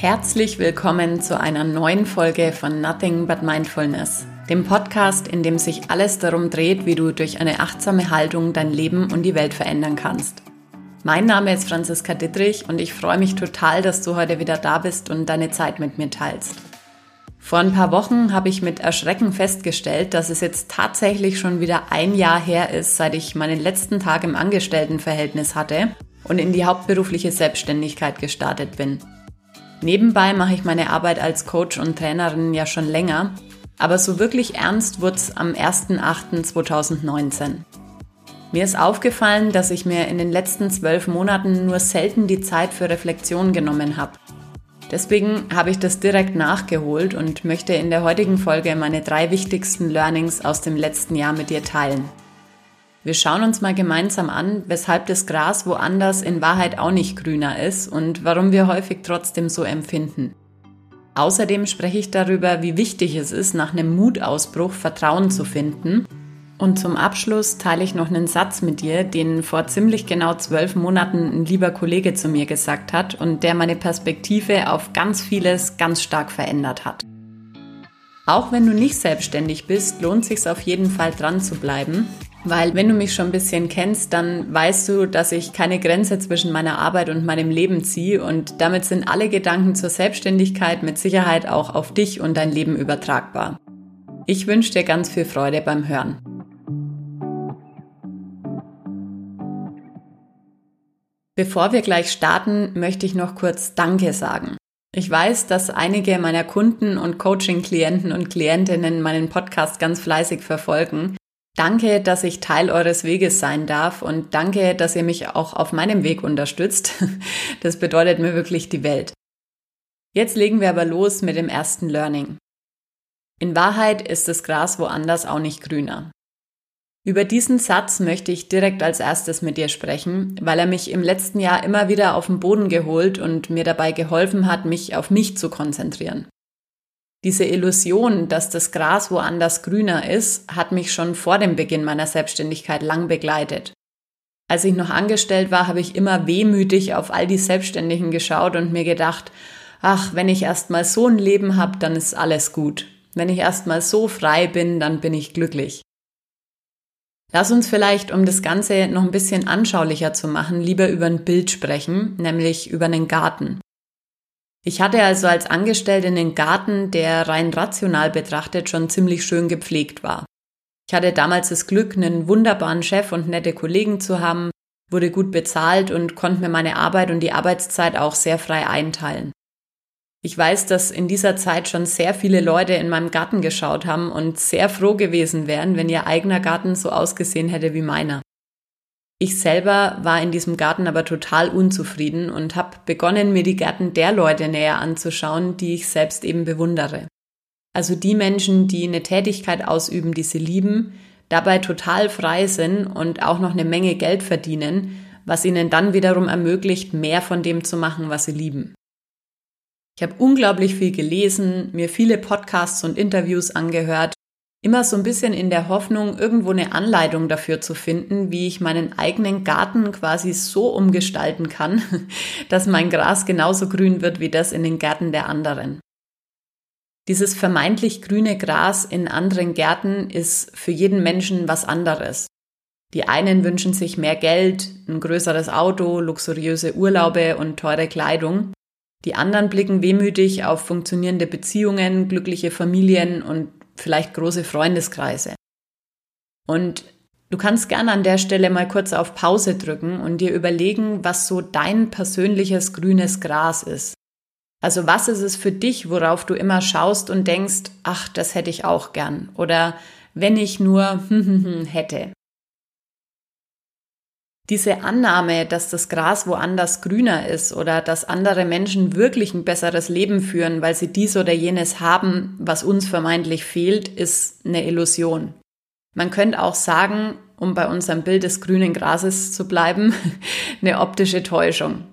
Herzlich willkommen zu einer neuen Folge von Nothing But Mindfulness, dem Podcast, in dem sich alles darum dreht, wie du durch eine achtsame Haltung dein Leben und die Welt verändern kannst. Mein Name ist Franziska Dittrich und ich freue mich total, dass du heute wieder da bist und deine Zeit mit mir teilst. Vor ein paar Wochen habe ich mit Erschrecken festgestellt, dass es jetzt tatsächlich schon wieder ein Jahr her ist, seit ich meinen letzten Tag im Angestelltenverhältnis hatte und in die hauptberufliche Selbstständigkeit gestartet bin. Nebenbei mache ich meine Arbeit als Coach und Trainerin ja schon länger, aber so wirklich ernst wurde es am 1.8.2019. Mir ist aufgefallen, dass ich mir in den letzten zwölf Monaten nur selten die Zeit für Reflexion genommen habe. Deswegen habe ich das direkt nachgeholt und möchte in der heutigen Folge meine drei wichtigsten Learnings aus dem letzten Jahr mit dir teilen. Wir schauen uns mal gemeinsam an, weshalb das Gras woanders in Wahrheit auch nicht grüner ist und warum wir häufig trotzdem so empfinden. Außerdem spreche ich darüber, wie wichtig es ist, nach einem Mutausbruch Vertrauen zu finden. Und zum Abschluss teile ich noch einen Satz mit dir, den vor ziemlich genau zwölf Monaten ein lieber Kollege zu mir gesagt hat und der meine Perspektive auf ganz vieles ganz stark verändert hat. Auch wenn du nicht selbstständig bist, lohnt sich auf jeden Fall dran zu bleiben, weil wenn du mich schon ein bisschen kennst, dann weißt du, dass ich keine Grenze zwischen meiner Arbeit und meinem Leben ziehe und damit sind alle Gedanken zur Selbstständigkeit mit Sicherheit auch auf dich und dein Leben übertragbar. Ich wünsche dir ganz viel Freude beim Hören. Bevor wir gleich starten, möchte ich noch kurz Danke sagen. Ich weiß, dass einige meiner Kunden und Coaching-Klienten und Klientinnen meinen Podcast ganz fleißig verfolgen Danke, dass ich Teil eures Weges sein darf und danke, dass ihr mich auch auf meinem Weg unterstützt. Das bedeutet mir wirklich die Welt. Jetzt legen wir aber los mit dem ersten Learning. In Wahrheit ist das Gras woanders auch nicht grüner. Über diesen Satz möchte ich direkt als erstes mit dir sprechen, weil er mich im letzten Jahr immer wieder auf den Boden geholt und mir dabei geholfen hat, mich auf mich zu konzentrieren. Diese Illusion, dass das Gras woanders grüner ist, hat mich schon vor dem Beginn meiner Selbstständigkeit lang begleitet. Als ich noch angestellt war, habe ich immer wehmütig auf all die Selbstständigen geschaut und mir gedacht, ach, wenn ich erst mal so ein Leben habe, dann ist alles gut. Wenn ich erst mal so frei bin, dann bin ich glücklich. Lass uns vielleicht, um das Ganze noch ein bisschen anschaulicher zu machen, lieber über ein Bild sprechen, nämlich über einen Garten. Ich hatte also als Angestellte einen Garten, der rein rational betrachtet schon ziemlich schön gepflegt war. Ich hatte damals das Glück, einen wunderbaren Chef und nette Kollegen zu haben, wurde gut bezahlt und konnte mir meine Arbeit und die Arbeitszeit auch sehr frei einteilen. Ich weiß, dass in dieser Zeit schon sehr viele Leute in meinem Garten geschaut haben und sehr froh gewesen wären, wenn ihr eigener Garten so ausgesehen hätte wie meiner. Ich selber war in diesem Garten aber total unzufrieden und habe begonnen, mir die Gärten der Leute näher anzuschauen, die ich selbst eben bewundere. Also die Menschen, die eine Tätigkeit ausüben, die sie lieben, dabei total frei sind und auch noch eine Menge Geld verdienen, was ihnen dann wiederum ermöglicht, mehr von dem zu machen, was sie lieben. Ich habe unglaublich viel gelesen, mir viele Podcasts und Interviews angehört Immer so ein bisschen in der Hoffnung, irgendwo eine Anleitung dafür zu finden, wie ich meinen eigenen Garten quasi so umgestalten kann, dass mein Gras genauso grün wird wie das in den Gärten der anderen. Dieses vermeintlich grüne Gras in anderen Gärten ist für jeden Menschen was anderes. Die einen wünschen sich mehr Geld, ein größeres Auto, luxuriöse Urlaube und teure Kleidung. Die anderen blicken wehmütig auf funktionierende Beziehungen, glückliche Familien und vielleicht große Freundeskreise. Und du kannst gerne an der Stelle mal kurz auf Pause drücken und dir überlegen, was so dein persönliches grünes Gras ist. Also was ist es für dich, worauf du immer schaust und denkst, ach, das hätte ich auch gern. Oder wenn ich nur hätte. Diese Annahme, dass das Gras woanders grüner ist oder dass andere Menschen wirklich ein besseres Leben führen, weil sie dies oder jenes haben, was uns vermeintlich fehlt, ist eine Illusion. Man könnte auch sagen, um bei unserem Bild des grünen Grases zu bleiben, eine optische Täuschung.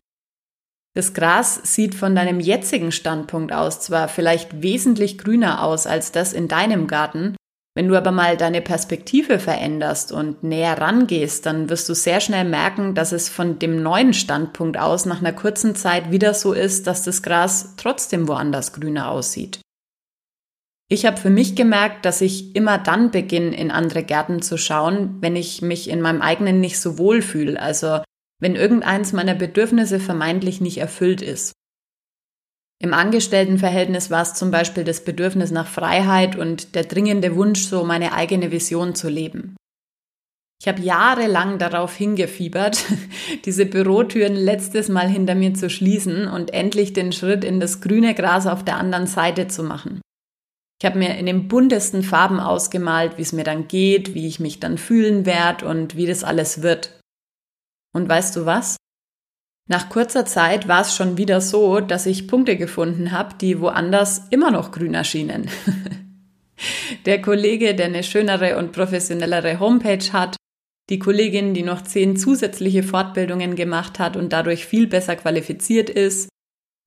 Das Gras sieht von deinem jetzigen Standpunkt aus zwar vielleicht wesentlich grüner aus als das in deinem Garten, Wenn du aber mal deine Perspektive veränderst und näher rangehst, dann wirst du sehr schnell merken, dass es von dem neuen Standpunkt aus nach einer kurzen Zeit wieder so ist, dass das Gras trotzdem woanders grüner aussieht. Ich habe für mich gemerkt, dass ich immer dann beginne, in andere Gärten zu schauen, wenn ich mich in meinem eigenen nicht so wohl fühle, also wenn irgendeins meiner Bedürfnisse vermeintlich nicht erfüllt ist. Im Angestelltenverhältnis war es zum Beispiel das Bedürfnis nach Freiheit und der dringende Wunsch, so meine eigene Vision zu leben. Ich habe jahrelang darauf hingefiebert, diese Bürotüren letztes Mal hinter mir zu schließen und endlich den Schritt in das grüne Gras auf der anderen Seite zu machen. Ich habe mir in den buntesten Farben ausgemalt, wie es mir dann geht, wie ich mich dann fühlen werde und wie das alles wird. Und weißt du was? Nach kurzer Zeit war es schon wieder so, dass ich Punkte gefunden habe, die woanders immer noch grün erschienen. der Kollege, der eine schönere und professionellere Homepage hat, die Kollegin, die noch zehn zusätzliche Fortbildungen gemacht hat und dadurch viel besser qualifiziert ist,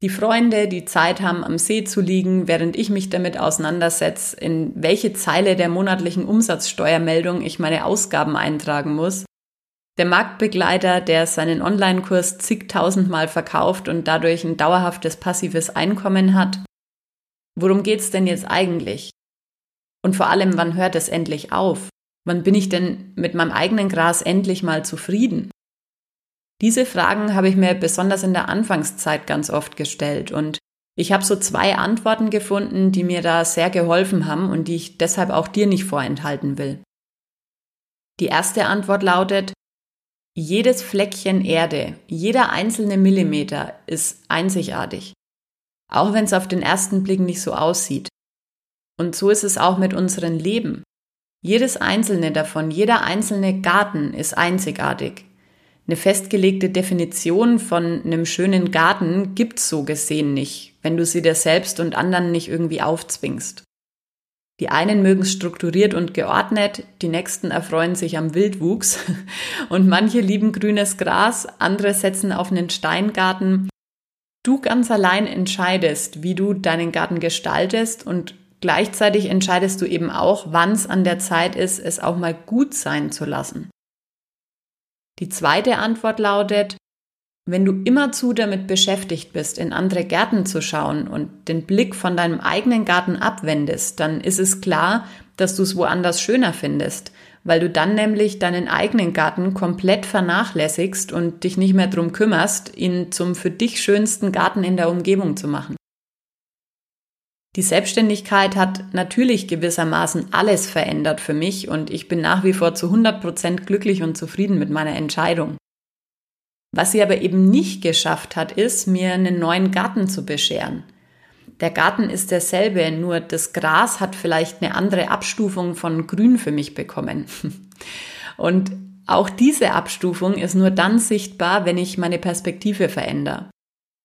die Freunde, die Zeit haben, am See zu liegen, während ich mich damit auseinandersetze, in welche Zeile der monatlichen Umsatzsteuermeldung ich meine Ausgaben eintragen muss. Der Marktbegleiter, der seinen Online-Kurs zigtausendmal verkauft und dadurch ein dauerhaftes passives Einkommen hat. Worum geht's denn jetzt eigentlich? Und vor allem, wann hört es endlich auf? Wann bin ich denn mit meinem eigenen Gras endlich mal zufrieden? Diese Fragen habe ich mir besonders in der Anfangszeit ganz oft gestellt und ich habe so zwei Antworten gefunden, die mir da sehr geholfen haben und die ich deshalb auch dir nicht vorenthalten will. Die erste Antwort lautet, jedes Fleckchen Erde, jeder einzelne Millimeter ist einzigartig, auch wenn es auf den ersten Blick nicht so aussieht. Und so ist es auch mit unserem Leben. Jedes einzelne davon, jeder einzelne Garten ist einzigartig. Eine festgelegte Definition von einem schönen Garten gibt's so gesehen nicht, wenn du sie dir selbst und anderen nicht irgendwie aufzwingst. Die einen mögen strukturiert und geordnet, die nächsten erfreuen sich am Wildwuchs und manche lieben grünes Gras, andere setzen auf einen Steingarten. Du ganz allein entscheidest, wie du deinen Garten gestaltest und gleichzeitig entscheidest du eben auch, wann es an der Zeit ist, es auch mal gut sein zu lassen. Die zweite Antwort lautet, wenn du immerzu damit beschäftigt bist, in andere Gärten zu schauen und den Blick von deinem eigenen Garten abwendest, dann ist es klar, dass du es woanders schöner findest, weil du dann nämlich deinen eigenen Garten komplett vernachlässigst und dich nicht mehr drum kümmerst, ihn zum für dich schönsten Garten in der Umgebung zu machen. Die Selbstständigkeit hat natürlich gewissermaßen alles verändert für mich und ich bin nach wie vor zu 100 Prozent glücklich und zufrieden mit meiner Entscheidung. Was sie aber eben nicht geschafft hat, ist, mir einen neuen Garten zu bescheren. Der Garten ist derselbe, nur das Gras hat vielleicht eine andere Abstufung von Grün für mich bekommen. Und auch diese Abstufung ist nur dann sichtbar, wenn ich meine Perspektive verändere.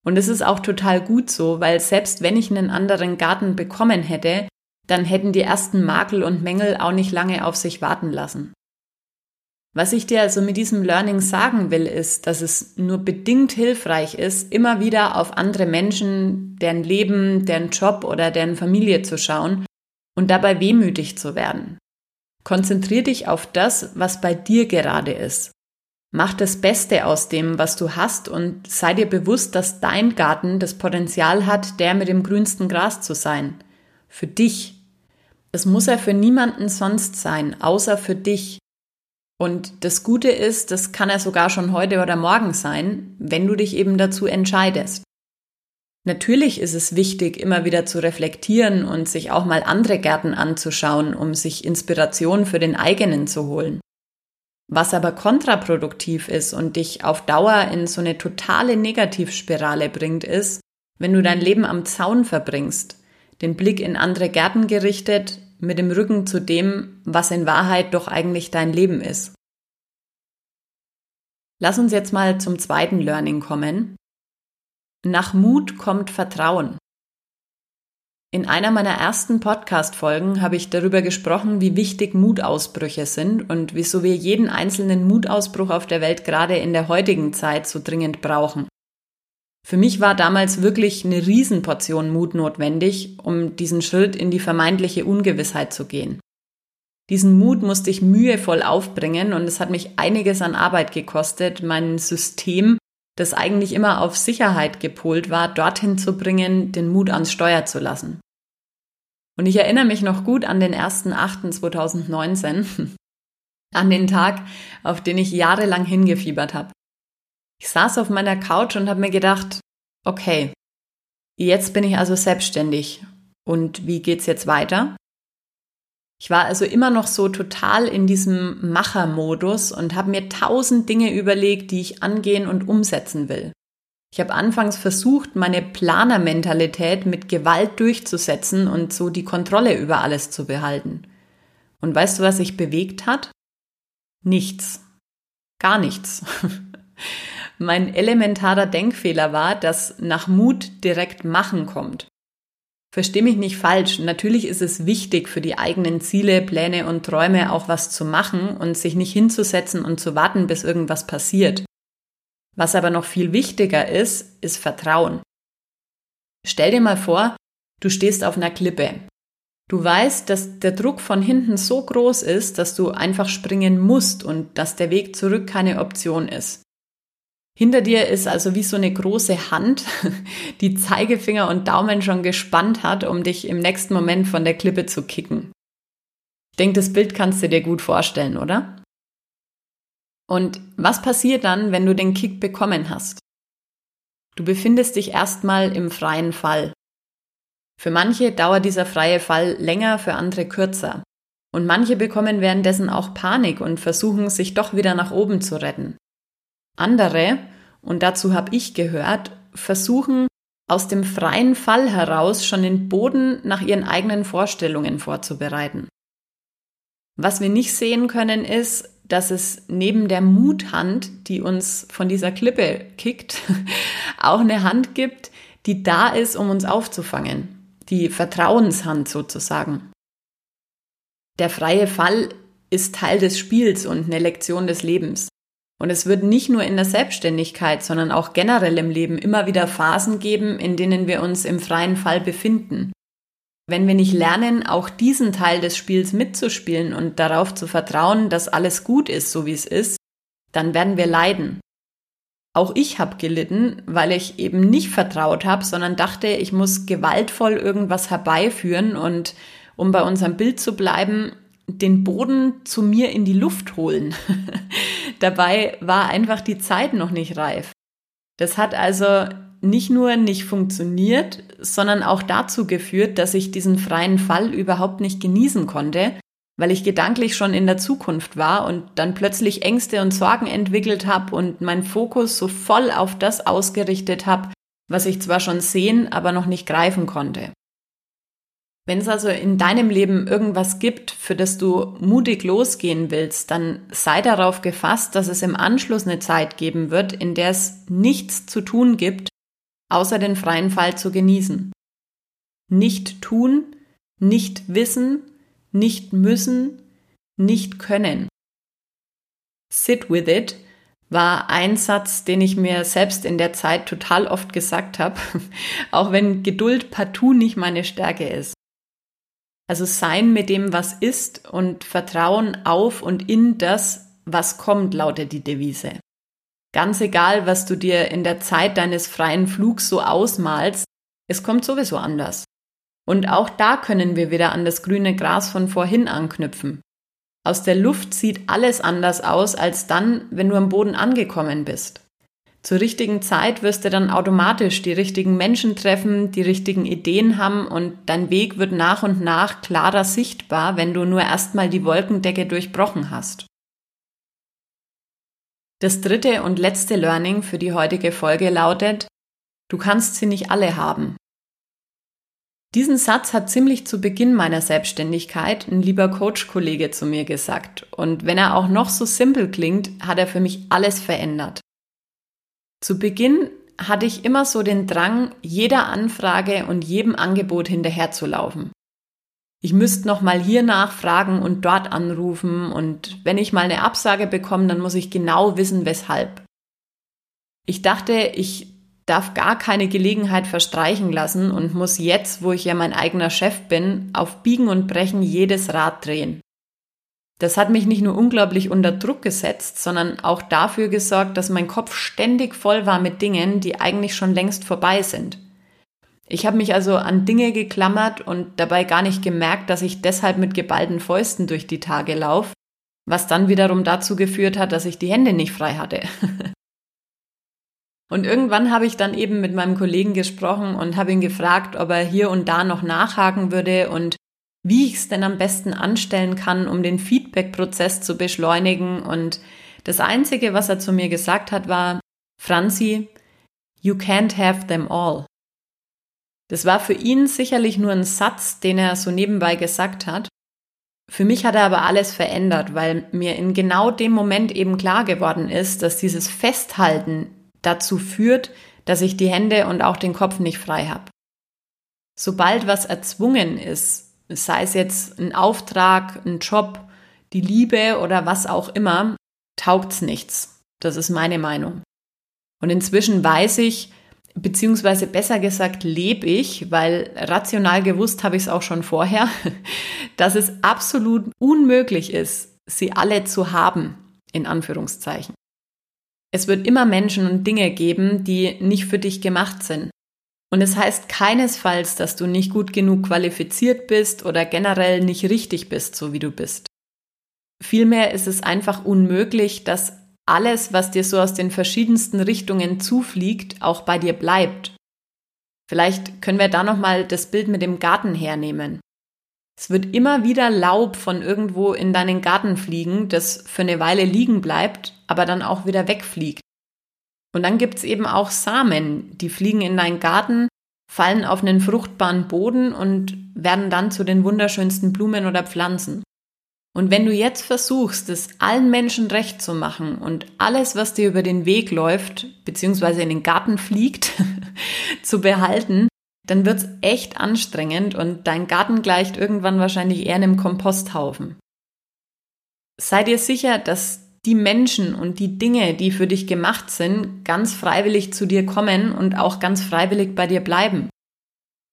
Und es ist auch total gut so, weil selbst wenn ich einen anderen Garten bekommen hätte, dann hätten die ersten Makel und Mängel auch nicht lange auf sich warten lassen. Was ich dir also mit diesem Learning sagen will, ist, dass es nur bedingt hilfreich ist, immer wieder auf andere Menschen, deren Leben, deren Job oder deren Familie zu schauen und dabei wehmütig zu werden. Konzentrier dich auf das, was bei dir gerade ist. Mach das Beste aus dem, was du hast und sei dir bewusst, dass dein Garten das Potenzial hat, der mit dem grünsten Gras zu sein. Für dich. Es muss er für niemanden sonst sein, außer für dich. Und das Gute ist, das kann er sogar schon heute oder morgen sein, wenn du dich eben dazu entscheidest. Natürlich ist es wichtig, immer wieder zu reflektieren und sich auch mal andere Gärten anzuschauen, um sich Inspiration für den eigenen zu holen. Was aber kontraproduktiv ist und dich auf Dauer in so eine totale Negativspirale bringt, ist, wenn du dein Leben am Zaun verbringst, den Blick in andere Gärten gerichtet, mit dem Rücken zu dem, was in Wahrheit doch eigentlich dein Leben ist. Lass uns jetzt mal zum zweiten Learning kommen. Nach Mut kommt Vertrauen. In einer meiner ersten Podcast-Folgen habe ich darüber gesprochen, wie wichtig Mutausbrüche sind und wieso wir jeden einzelnen Mutausbruch auf der Welt gerade in der heutigen Zeit so dringend brauchen. Für mich war damals wirklich eine Riesenportion Mut notwendig, um diesen Schritt in die vermeintliche Ungewissheit zu gehen. Diesen Mut musste ich mühevoll aufbringen und es hat mich einiges an Arbeit gekostet, mein System, das eigentlich immer auf Sicherheit gepolt war, dorthin zu bringen, den Mut ans Steuer zu lassen. Und ich erinnere mich noch gut an den 1.8.2019, an den Tag, auf den ich jahrelang hingefiebert habe. Ich saß auf meiner Couch und habe mir gedacht, okay, jetzt bin ich also selbstständig. Und wie geht's jetzt weiter? Ich war also immer noch so total in diesem Machermodus und habe mir tausend Dinge überlegt, die ich angehen und umsetzen will. Ich habe anfangs versucht, meine Planermentalität mit Gewalt durchzusetzen und so die Kontrolle über alles zu behalten. Und weißt du, was sich bewegt hat? Nichts. Gar nichts. mein elementarer Denkfehler war, dass nach Mut direkt Machen kommt. Versteh mich nicht falsch. Natürlich ist es wichtig, für die eigenen Ziele, Pläne und Träume auch was zu machen und sich nicht hinzusetzen und zu warten, bis irgendwas passiert. Was aber noch viel wichtiger ist, ist Vertrauen. Stell dir mal vor, du stehst auf einer Klippe. Du weißt, dass der Druck von hinten so groß ist, dass du einfach springen musst und dass der Weg zurück keine Option ist. Hinter dir ist also wie so eine große Hand, die Zeigefinger und Daumen schon gespannt hat, um dich im nächsten Moment von der Klippe zu kicken. Ich denke, das Bild kannst du dir gut vorstellen, oder? Und was passiert dann, wenn du den Kick bekommen hast? Du befindest dich erstmal im freien Fall. Für manche dauert dieser freie Fall länger, für andere kürzer. Und manche bekommen währenddessen auch Panik und versuchen sich doch wieder nach oben zu retten. Andere, und dazu habe ich gehört, versuchen aus dem freien Fall heraus schon den Boden nach ihren eigenen Vorstellungen vorzubereiten. Was wir nicht sehen können, ist, dass es neben der Muthand, die uns von dieser Klippe kickt, auch eine Hand gibt, die da ist, um uns aufzufangen. Die Vertrauenshand sozusagen. Der freie Fall ist Teil des Spiels und eine Lektion des Lebens. Und es wird nicht nur in der Selbstständigkeit, sondern auch generell im Leben immer wieder Phasen geben, in denen wir uns im freien Fall befinden. Wenn wir nicht lernen, auch diesen Teil des Spiels mitzuspielen und darauf zu vertrauen, dass alles gut ist, so wie es ist, dann werden wir leiden. Auch ich habe gelitten, weil ich eben nicht vertraut habe, sondern dachte, ich muss gewaltvoll irgendwas herbeiführen und um bei unserem Bild zu bleiben, den Boden zu mir in die Luft holen. Dabei war einfach die Zeit noch nicht reif. Das hat also nicht nur nicht funktioniert, sondern auch dazu geführt, dass ich diesen freien Fall überhaupt nicht genießen konnte, weil ich gedanklich schon in der Zukunft war und dann plötzlich Ängste und Sorgen entwickelt habe und meinen Fokus so voll auf das ausgerichtet habe, was ich zwar schon sehen, aber noch nicht greifen konnte. Wenn es also in deinem Leben irgendwas gibt, für das du mutig losgehen willst, dann sei darauf gefasst, dass es im Anschluss eine Zeit geben wird, in der es nichts zu tun gibt, außer den freien Fall zu genießen. Nicht tun, nicht wissen, nicht müssen, nicht können. Sit with it war ein Satz, den ich mir selbst in der Zeit total oft gesagt habe, auch wenn Geduld partout nicht meine Stärke ist. Also sein mit dem, was ist und Vertrauen auf und in das, was kommt, lautet die Devise. Ganz egal, was du dir in der Zeit deines freien Flugs so ausmalst, es kommt sowieso anders. Und auch da können wir wieder an das grüne Gras von vorhin anknüpfen. Aus der Luft sieht alles anders aus als dann, wenn du am Boden angekommen bist. Zur richtigen Zeit wirst du dann automatisch die richtigen Menschen treffen, die richtigen Ideen haben und dein Weg wird nach und nach klarer sichtbar, wenn du nur erstmal die Wolkendecke durchbrochen hast. Das dritte und letzte Learning für die heutige Folge lautet, du kannst sie nicht alle haben. Diesen Satz hat ziemlich zu Beginn meiner Selbstständigkeit ein lieber Coach-Kollege zu mir gesagt. Und wenn er auch noch so simpel klingt, hat er für mich alles verändert. Zu Beginn hatte ich immer so den Drang, jeder Anfrage und jedem Angebot hinterherzulaufen. Ich müsste noch mal hier nachfragen und dort anrufen und wenn ich mal eine Absage bekomme, dann muss ich genau wissen, weshalb. Ich dachte, ich darf gar keine Gelegenheit verstreichen lassen und muss jetzt, wo ich ja mein eigener Chef bin, auf Biegen und Brechen jedes Rad drehen. Das hat mich nicht nur unglaublich unter Druck gesetzt, sondern auch dafür gesorgt, dass mein Kopf ständig voll war mit Dingen, die eigentlich schon längst vorbei sind. Ich habe mich also an Dinge geklammert und dabei gar nicht gemerkt, dass ich deshalb mit geballten Fäusten durch die Tage laufe, was dann wiederum dazu geführt hat, dass ich die Hände nicht frei hatte. und irgendwann habe ich dann eben mit meinem Kollegen gesprochen und habe ihn gefragt, ob er hier und da noch nachhaken würde und wie ich es denn am besten anstellen kann, um den Feedback-Prozess zu beschleunigen. Und das Einzige, was er zu mir gesagt hat, war, Franzi, you can't have them all. Das war für ihn sicherlich nur ein Satz, den er so nebenbei gesagt hat. Für mich hat er aber alles verändert, weil mir in genau dem Moment eben klar geworden ist, dass dieses Festhalten dazu führt, dass ich die Hände und auch den Kopf nicht frei habe. Sobald was erzwungen ist, sei es jetzt ein Auftrag, ein Job, die Liebe oder was auch immer, taugt's nichts. Das ist meine Meinung. Und inzwischen weiß ich, beziehungsweise besser gesagt lebe ich, weil rational gewusst habe ich es auch schon vorher, dass es absolut unmöglich ist, sie alle zu haben, in Anführungszeichen. Es wird immer Menschen und Dinge geben, die nicht für dich gemacht sind. Und es heißt keinesfalls, dass du nicht gut genug qualifiziert bist oder generell nicht richtig bist, so wie du bist. Vielmehr ist es einfach unmöglich, dass alles, was dir so aus den verschiedensten Richtungen zufliegt, auch bei dir bleibt. Vielleicht können wir da nochmal das Bild mit dem Garten hernehmen. Es wird immer wieder Laub von irgendwo in deinen Garten fliegen, das für eine Weile liegen bleibt, aber dann auch wieder wegfliegt. Und dann gibt's eben auch Samen, die fliegen in deinen Garten, fallen auf einen fruchtbaren Boden und werden dann zu den wunderschönsten Blumen oder Pflanzen. Und wenn du jetzt versuchst, es allen Menschen recht zu machen und alles, was dir über den Weg läuft, beziehungsweise in den Garten fliegt, zu behalten, dann wird's echt anstrengend und dein Garten gleicht irgendwann wahrscheinlich eher einem Komposthaufen. Sei dir sicher, dass die Menschen und die Dinge, die für dich gemacht sind, ganz freiwillig zu dir kommen und auch ganz freiwillig bei dir bleiben.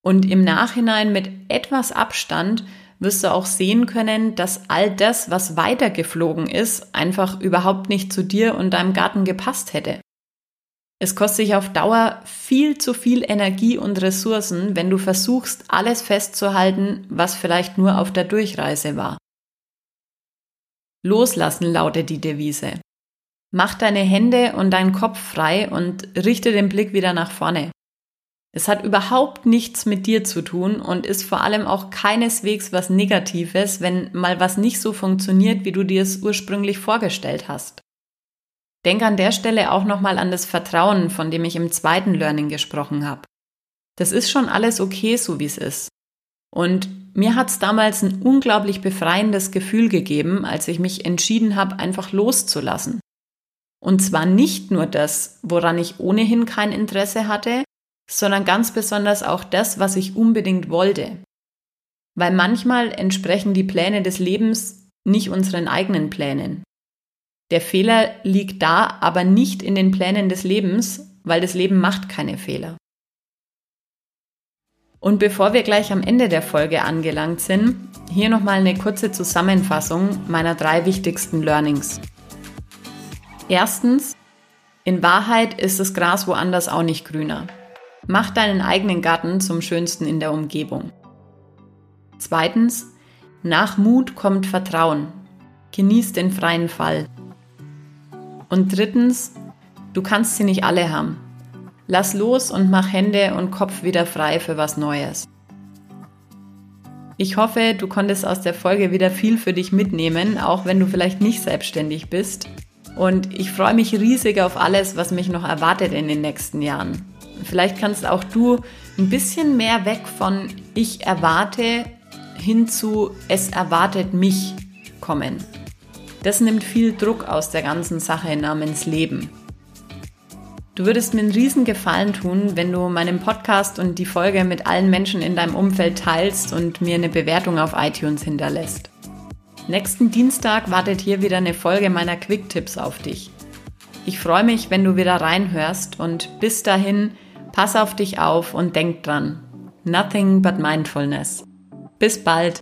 Und im Nachhinein mit etwas Abstand wirst du auch sehen können, dass all das, was weitergeflogen ist, einfach überhaupt nicht zu dir und deinem Garten gepasst hätte. Es kostet sich auf Dauer viel zu viel Energie und Ressourcen, wenn du versuchst, alles festzuhalten, was vielleicht nur auf der Durchreise war. Loslassen lautet die Devise. Mach deine Hände und deinen Kopf frei und richte den Blick wieder nach vorne. Es hat überhaupt nichts mit dir zu tun und ist vor allem auch keineswegs was Negatives, wenn mal was nicht so funktioniert, wie du dir es ursprünglich vorgestellt hast. Denk an der Stelle auch nochmal an das Vertrauen, von dem ich im zweiten Learning gesprochen habe. Das ist schon alles okay, so wie es ist. Und mir hat es damals ein unglaublich befreiendes Gefühl gegeben, als ich mich entschieden habe, einfach loszulassen. Und zwar nicht nur das, woran ich ohnehin kein Interesse hatte, sondern ganz besonders auch das, was ich unbedingt wollte. Weil manchmal entsprechen die Pläne des Lebens nicht unseren eigenen Plänen. Der Fehler liegt da aber nicht in den Plänen des Lebens, weil das Leben macht keine Fehler. Und bevor wir gleich am Ende der Folge angelangt sind, hier nochmal eine kurze Zusammenfassung meiner drei wichtigsten Learnings. Erstens, in Wahrheit ist das Gras woanders auch nicht grüner. Mach deinen eigenen Garten zum schönsten in der Umgebung. Zweitens, nach Mut kommt Vertrauen. Genieß den freien Fall. Und drittens, du kannst sie nicht alle haben. Lass los und mach Hände und Kopf wieder frei für was Neues. Ich hoffe, du konntest aus der Folge wieder viel für dich mitnehmen, auch wenn du vielleicht nicht selbstständig bist. Und ich freue mich riesig auf alles, was mich noch erwartet in den nächsten Jahren. Vielleicht kannst auch du ein bisschen mehr weg von ich erwarte hin zu es erwartet mich kommen. Das nimmt viel Druck aus der ganzen Sache namens Leben. Du würdest mir einen riesen Gefallen tun, wenn du meinen Podcast und die Folge mit allen Menschen in deinem Umfeld teilst und mir eine Bewertung auf iTunes hinterlässt. Nächsten Dienstag wartet hier wieder eine Folge meiner Quick-Tipps auf dich. Ich freue mich, wenn du wieder reinhörst und bis dahin Pass auf dich auf und denk dran. Nothing but mindfulness. Bis bald.